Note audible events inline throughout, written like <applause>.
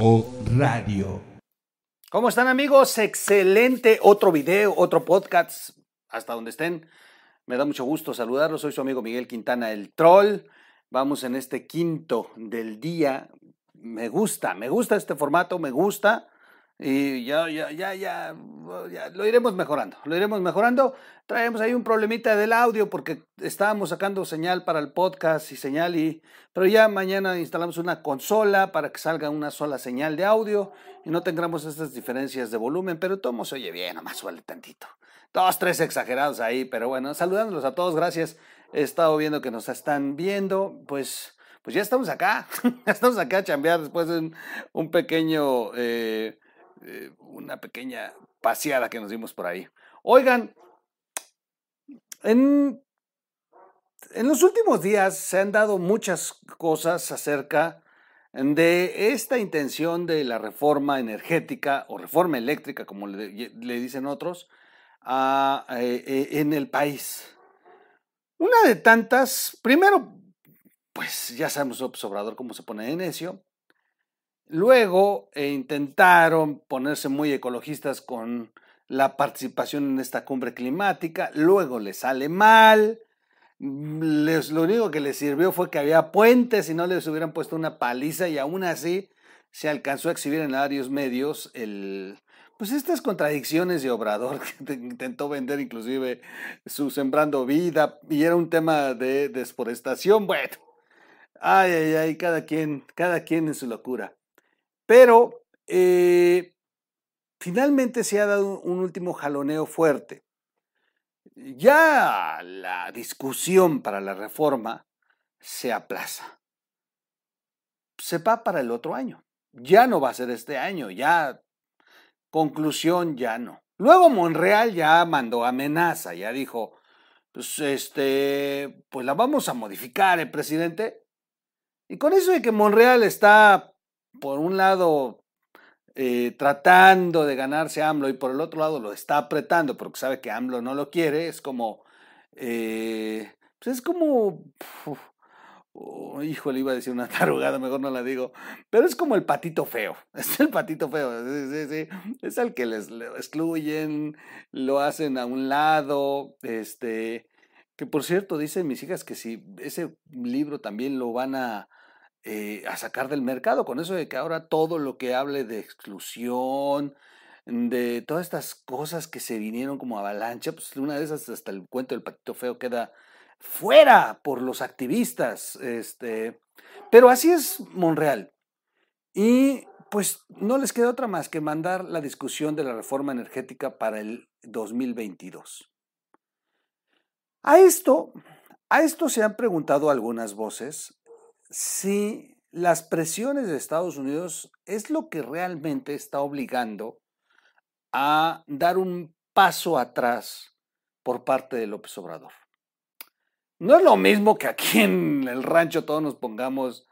O Radio. ¿Cómo están amigos? Excelente otro video, otro podcast, hasta donde estén. Me da mucho gusto saludarlos. Soy su amigo Miguel Quintana, el troll. Vamos en este quinto del día. Me gusta, me gusta este formato, me gusta. Y ya, ya, ya, ya, ya, lo iremos mejorando, lo iremos mejorando. Traemos ahí un problemita del audio porque estábamos sacando señal para el podcast y señal y, pero ya mañana instalamos una consola para que salga una sola señal de audio y no tengamos estas diferencias de volumen, pero todo se oye bien, nomás suele tantito. Dos, tres exagerados ahí, pero bueno, saludándolos a todos, gracias. He estado viendo que nos están viendo, pues, pues ya estamos acá, <laughs> estamos acá a chambear después de un, un pequeño... Eh, eh, una pequeña paseada que nos dimos por ahí. Oigan, en, en los últimos días se han dado muchas cosas acerca de esta intención de la reforma energética o reforma eléctrica, como le, dicen otros, eh, eh, en el país. Una de tantas, primero, pues ya sabemos Obrador cómo se pone de necio. Luego eh, intentaron ponerse muy ecologistas con la participación en esta cumbre climática, luego les sale mal, mm, les, lo único que les sirvió fue que había puentes y no les hubieran puesto una paliza y aún así se alcanzó a exhibir en varios medios el, pues estas contradicciones de Obrador <laughs> que intentó vender inclusive su sembrando vida y era un tema de deforestación, bueno, ay, ay, ay, cada quien, cada quien en su locura. Pero eh, finalmente se ha dado un último jaloneo fuerte. Ya la discusión para la reforma se aplaza. Se va para el otro año. Ya no va a ser este año, ya conclusión ya no. Luego Monreal ya mandó amenaza, ya dijo, pues este, pues la vamos a modificar, el ¿eh, presidente. Y con eso de que Monreal está por un lado eh, tratando de ganarse a AMLO y por el otro lado lo está apretando porque sabe que AMLO no lo quiere, es como, eh, pues es como, oh, híjole, iba a decir una <laughs> tarugada, mejor no la digo, pero es como el patito feo, <laughs> es el patito feo, es el que les excluyen, lo hacen a un lado, este, que por cierto, dicen mis hijas que si ese libro también lo van a eh, a sacar del mercado, con eso de que ahora todo lo que hable de exclusión, de todas estas cosas que se vinieron como avalancha, pues una de esas hasta el cuento del patito feo queda fuera por los activistas, este, pero así es Monreal. Y pues no les queda otra más que mandar la discusión de la reforma energética para el 2022. A esto, a esto se han preguntado algunas voces si las presiones de Estados Unidos es lo que realmente está obligando a dar un paso atrás por parte de López Obrador. No es lo mismo que aquí en el rancho todos nos pongamos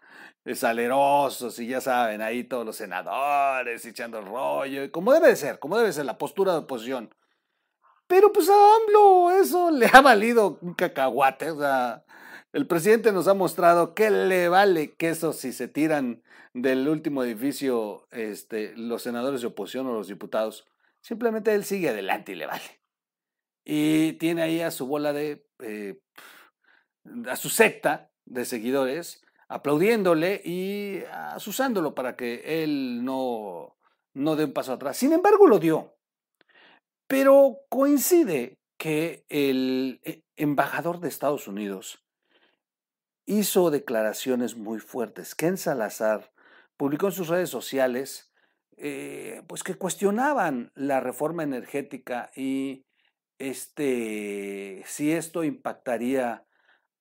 salerosos y ya saben, ahí todos los senadores echando el rollo, como debe de ser, como debe ser la postura de oposición. Pero pues a AMLO eso le ha valido un cacahuate, o sea, el presidente nos ha mostrado que le vale queso si se tiran del último edificio este, los senadores de oposición o los diputados. Simplemente él sigue adelante y le vale. Y tiene ahí a su bola de, eh, a su secta de seguidores aplaudiéndole y asusándolo para que él no, no dé un paso atrás. Sin embargo, lo dio. Pero coincide que el eh, embajador de Estados Unidos hizo declaraciones muy fuertes. Ken Salazar publicó en sus redes sociales eh, pues que cuestionaban la reforma energética y este, si esto impactaría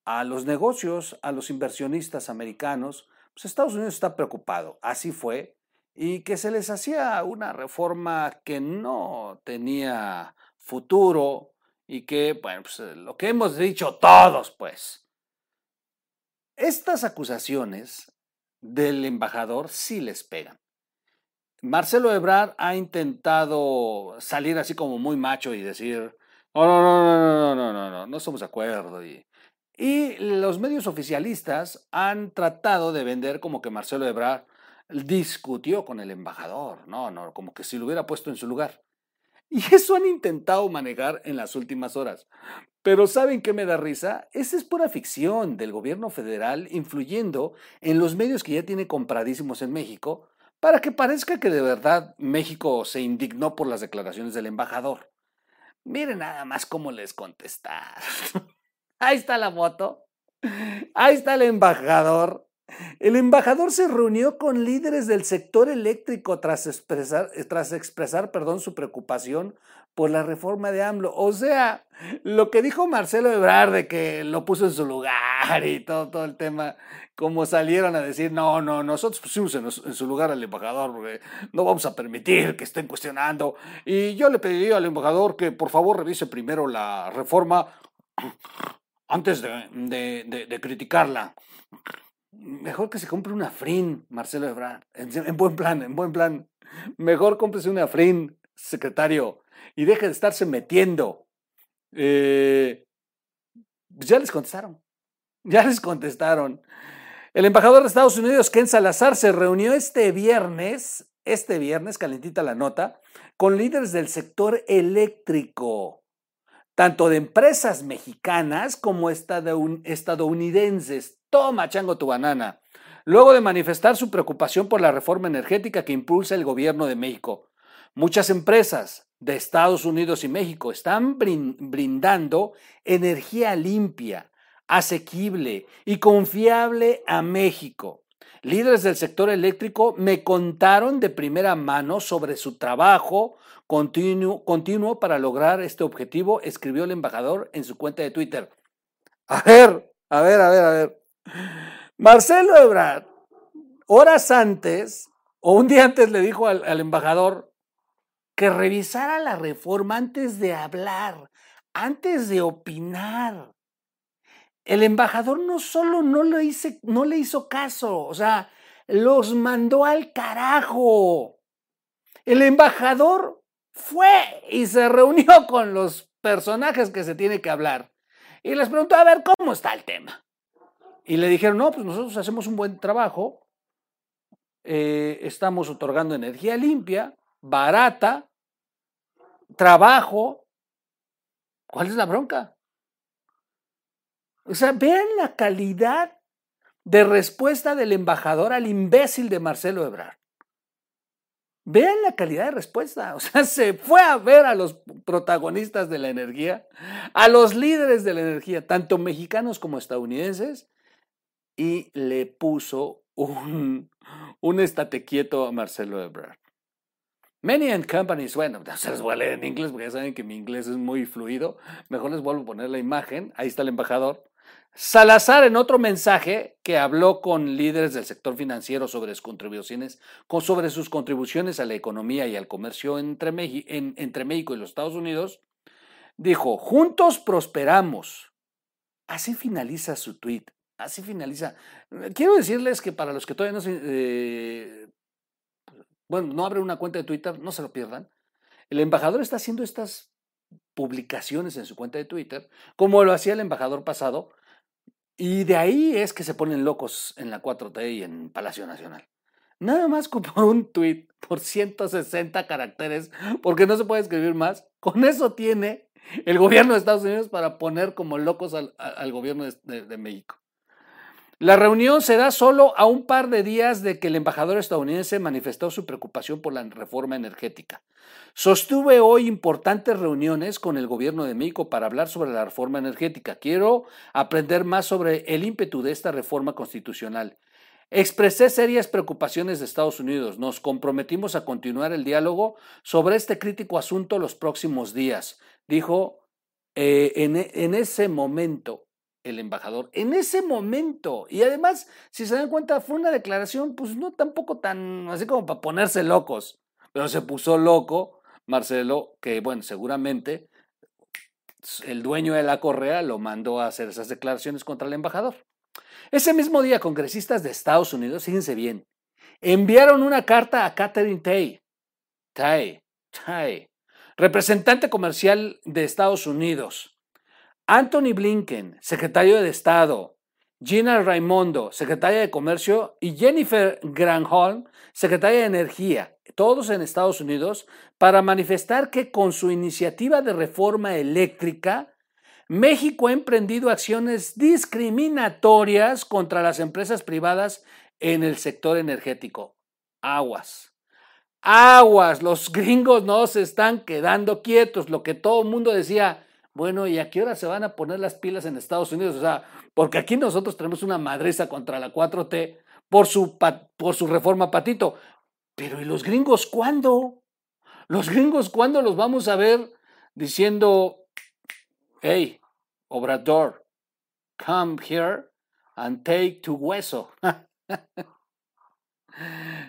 a los negocios, a los inversionistas americanos. Pues Estados Unidos está preocupado, así fue, y que se les hacía una reforma que no tenía futuro y que, bueno, pues lo que hemos dicho todos, pues, estas acusaciones del embajador sí les pegan. Marcelo Ebrard ha intentado salir así como muy macho y decir, no, no, no, no, no, no, no, no, no, no somos de acuerdo. Y Y los medios oficialistas han tratado de vender como que Marcelo Ebrard discutió con el embajador, no, no, como que si lo hubiera puesto en su lugar. Y eso han intentado manejar en las últimas horas. Pero ¿saben qué me da risa? Esa es pura ficción del gobierno federal influyendo en los medios que ya tiene compradísimos en México para que parezca que de verdad México se indignó por las declaraciones del embajador. Miren nada más cómo les contestar. <laughs> Ahí está la foto. Ahí está el embajador. El embajador se reunió con líderes del sector eléctrico tras expresar, tras expresar perdón, su preocupación por la reforma de AMLO. O sea, lo que dijo Marcelo Ebrard de que lo puso en su lugar y todo, todo el tema, como salieron a decir, no, no, nosotros pusimos en, su lugar al embajador no vamos a permitir que estén cuestionando. Y yo le pediría al embajador que por favor revise primero la reforma antes de, criticarla. Mejor que se compre una Frin, Marcelo Ebrard. En, buen plan, en buen plan. Mejor cómprese una Frin, secretario, y deje de estarse metiendo. Pues ya les contestaron. Ya les contestaron. El embajador de Estados Unidos, Ken Salazar, se reunió este viernes, este viernes, calentita la nota, con líderes del sector eléctrico tanto de empresas mexicanas como estadounidenses. Toma, chango, tu banana. Luego de manifestar su preocupación por la reforma energética que impulsa el gobierno de México, muchas empresas de Estados Unidos y México están brindando energía limpia, asequible y confiable a México. Líderes del sector eléctrico me contaron de primera mano sobre su trabajo continuo, para lograr este objetivo, escribió el embajador en su cuenta de Twitter. A ver, a ver, a ver, a ver. Marcelo Ebrard, horas antes, o un día antes le dijo al, al embajador que revisara la reforma antes de hablar, antes de opinar. El embajador no solo no le, hice, no le hizo caso, o sea, los mandó al carajo. El embajador fue y se reunió <laughs> con los personajes que se tiene que hablar y les preguntó a ver cómo está el tema. Y le dijeron, no, pues nosotros hacemos un buen trabajo, eh, estamos otorgando energía limpia, barata, trabajo. ¿Cuál es la bronca? O sea, vean la calidad de respuesta del embajador al imbécil de Marcelo Ebrard. Vean la calidad de respuesta. O sea, <laughs> se fue a ver a los protagonistas de la energía, a los líderes de la energía, tanto mexicanos como estadounidenses, y le puso un, un estate quieto a Marcelo Ebrard. Many and companies, bueno, se les voy a leer en inglés porque ya saben que mi inglés es muy fluido. Mejor les vuelvo a poner la imagen. Ahí está el embajador. Salazar en otro mensaje que habló con líderes del sector financiero sobre sus contribuciones, sobre sus contribuciones a la economía y al comercio entre, México y los Estados Unidos, dijo, juntos prosperamos. Así finaliza su tweet. Así finaliza. Quiero decirles que para los que todavía no se, eh, bueno, no abren una cuenta de Twitter, no se lo pierdan. El embajador está haciendo estas publicaciones en su cuenta de Twitter, como lo hacía el embajador pasado, y de ahí es que se ponen locos en la 4T y en Palacio Nacional. Nada más <laughs> por un tweet, por 160 caracteres, porque no se puede escribir más. Con eso tiene el gobierno de Estados Unidos para poner como locos al, gobierno de México. La reunión se da solo a un par de días de que el embajador estadounidense manifestó su preocupación por la reforma energética. Sostuve hoy importantes reuniones con el gobierno de México para hablar sobre la reforma energética. Quiero aprender más sobre el ímpetu de esta reforma constitucional. Expresé serias preocupaciones de Estados Unidos. Nos comprometimos a continuar el diálogo sobre este crítico asunto los próximos días, dijo eh, en, en ese momento el embajador en ese momento. Y además, si se dan cuenta, fue una declaración, pues no tampoco tan así como para ponerse locos. Pero se puso loco Marcelo, que bueno, seguramente el dueño de la correa lo mandó a hacer esas declaraciones contra el embajador. Ese mismo día, congresistas de Estados Unidos, fíjense bien, enviaron una carta a Catherine Tay, Tay, Tay, representante comercial de Estados Unidos, Anthony Blinken, secretario de Estado, Gina Raimondo, secretaria de Comercio, y Jennifer Granholm, secretaria de Energía, todos en Estados Unidos, para manifestar que con su iniciativa de reforma eléctrica, México ha emprendido acciones discriminatorias contra las empresas privadas en el sector energético. Aguas. Aguas, los gringos no se están quedando quietos, lo que todo el mundo decía, bueno, ¿y a qué hora se van a poner las pilas en Estados Unidos? O sea, porque aquí nosotros tenemos una madreza contra la 4T por su, por su reforma patito. Pero ¿y los gringos cuándo? Los gringos cuándo los vamos a ver diciendo, hey, Obrador, come here and take tu hueso. <laughs>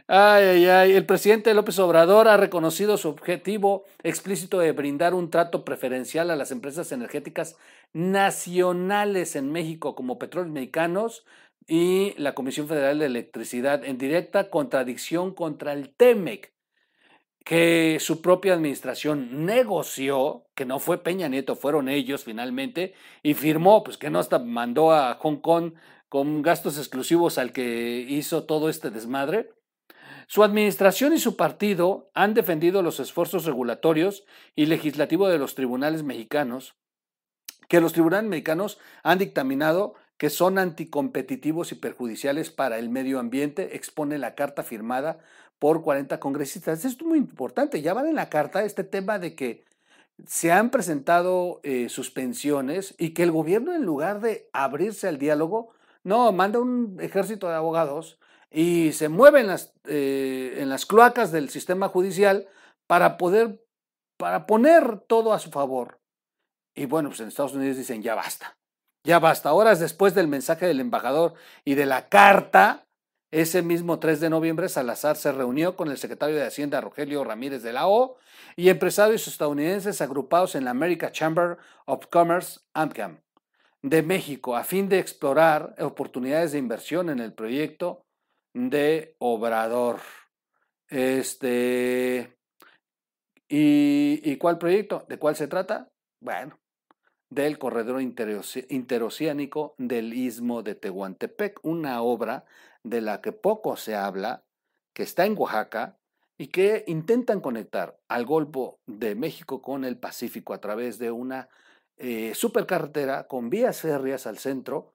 Ay, ay, ay. El presidente López Obrador ha reconocido su objetivo explícito de brindar un trato preferencial a las empresas energéticas nacionales en México como Petróleos Mexicanos y la Comisión Federal de Electricidad en directa contradicción contra el TEMEC, que su propia administración negoció, que no fue Peña Nieto, fueron ellos finalmente, y firmó, pues que no hasta mandó a Hong Kong con gastos exclusivos al que hizo todo este desmadre. Su administración y su partido han defendido los esfuerzos regulatorios y legislativos de los tribunales mexicanos, que los tribunales mexicanos han dictaminado que son anticompetitivos y perjudiciales para el medio ambiente, expone la carta firmada por 40 congresistas. Esto es muy importante. Ya van en la carta este tema de que se han presentado eh, suspensiones y que el gobierno, en lugar de abrirse al diálogo, no, manda un ejército de abogados y se mueve en las, eh, en las cloacas del sistema judicial para poder, para poner todo a su favor. Y bueno, pues en Estados Unidos dicen, ya basta, ya basta. Horas después del mensaje del embajador y de la carta, ese mismo 3 de noviembre, Salazar se reunió con el secretario de Hacienda, Rogelio Ramírez de la O, y empresarios estadounidenses agrupados en la American Chamber of Commerce, AMCAM, de México, a fin de explorar oportunidades de inversión en el proyecto de Obrador. Este. ¿Y, ¿Y cuál proyecto? ¿De cuál se trata? Bueno, del corredor interoceánico del istmo de Tehuantepec, una obra de la que poco se habla, que está en Oaxaca y que intentan conectar al Golfo de México con el Pacífico a través de una eh, supercarretera con vías férreas al centro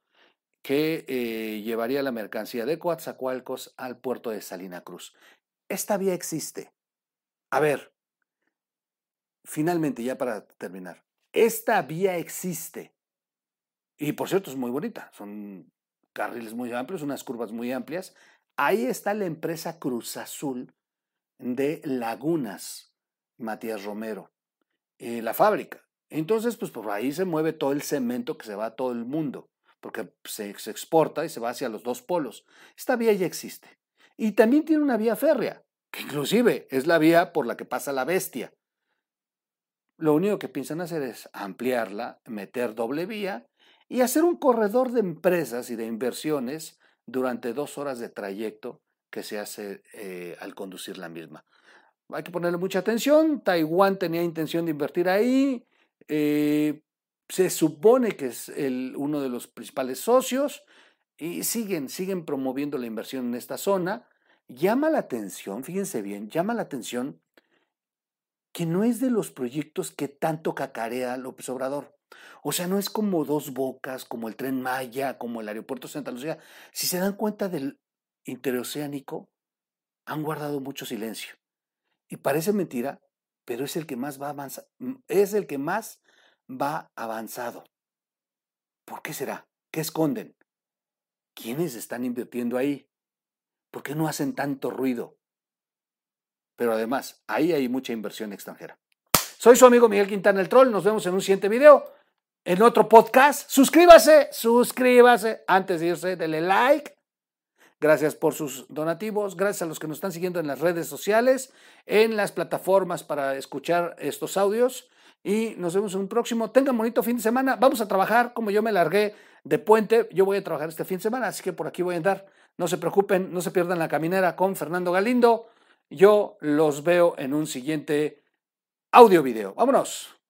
que eh, llevaría la mercancía de Coatzacoalcos al puerto de Salina Cruz. Esta vía existe. A ver, finalmente, ya para terminar, esta vía existe. Y por cierto, es muy bonita. Son carriles muy amplios, unas curvas muy amplias. Ahí está la empresa Cruz Azul de Lagunas, Matías Romero, eh, la fábrica. Entonces, pues por ahí se mueve todo el cemento que se va a todo el mundo, porque se, exporta y se va hacia los dos polos. Esta vía ya existe. Y también tiene una vía férrea, que inclusive es la vía por la que pasa la bestia. Lo único que piensan hacer es ampliarla, meter doble vía y hacer un corredor de empresas y de inversiones durante dos horas de trayecto que se hace eh, al conducir la misma. Hay que ponerle mucha atención. Taiwán tenía intención de invertir ahí. Eh, se supone que es el, uno de los principales socios y siguen, siguen promoviendo la inversión en esta zona. Llama la atención, fíjense bien, llama la atención que no es de los proyectos que tanto cacarea López Obrador. O sea, no es como dos bocas, como el tren Maya, como el aeropuerto Santa Lucía. Si se dan cuenta del interoceánico, han guardado mucho silencio. Y parece mentira, pero es el que más va avanzado. Es el que más va avanzado. ¿Por qué será? ¿Qué esconden? ¿Quiénes están invirtiendo ahí? ¿Por qué no hacen tanto ruido? Pero además, ahí hay mucha inversión extranjera. Soy su amigo Miguel Quintana el Troll. Nos vemos en un siguiente video en otro podcast. Suscríbase, suscríbase. Antes de irse, dele like. Gracias por sus donativos. Gracias a los que nos están siguiendo en las redes sociales, en las plataformas para escuchar estos audios. Y nos vemos en un próximo. Tengan bonito fin de semana. Vamos a trabajar como yo me largué de puente. Yo voy a trabajar este fin de semana, así que por aquí voy a andar. No se preocupen, no se pierdan la caminera con Fernando Galindo. Yo los veo en un siguiente audio video. Vámonos.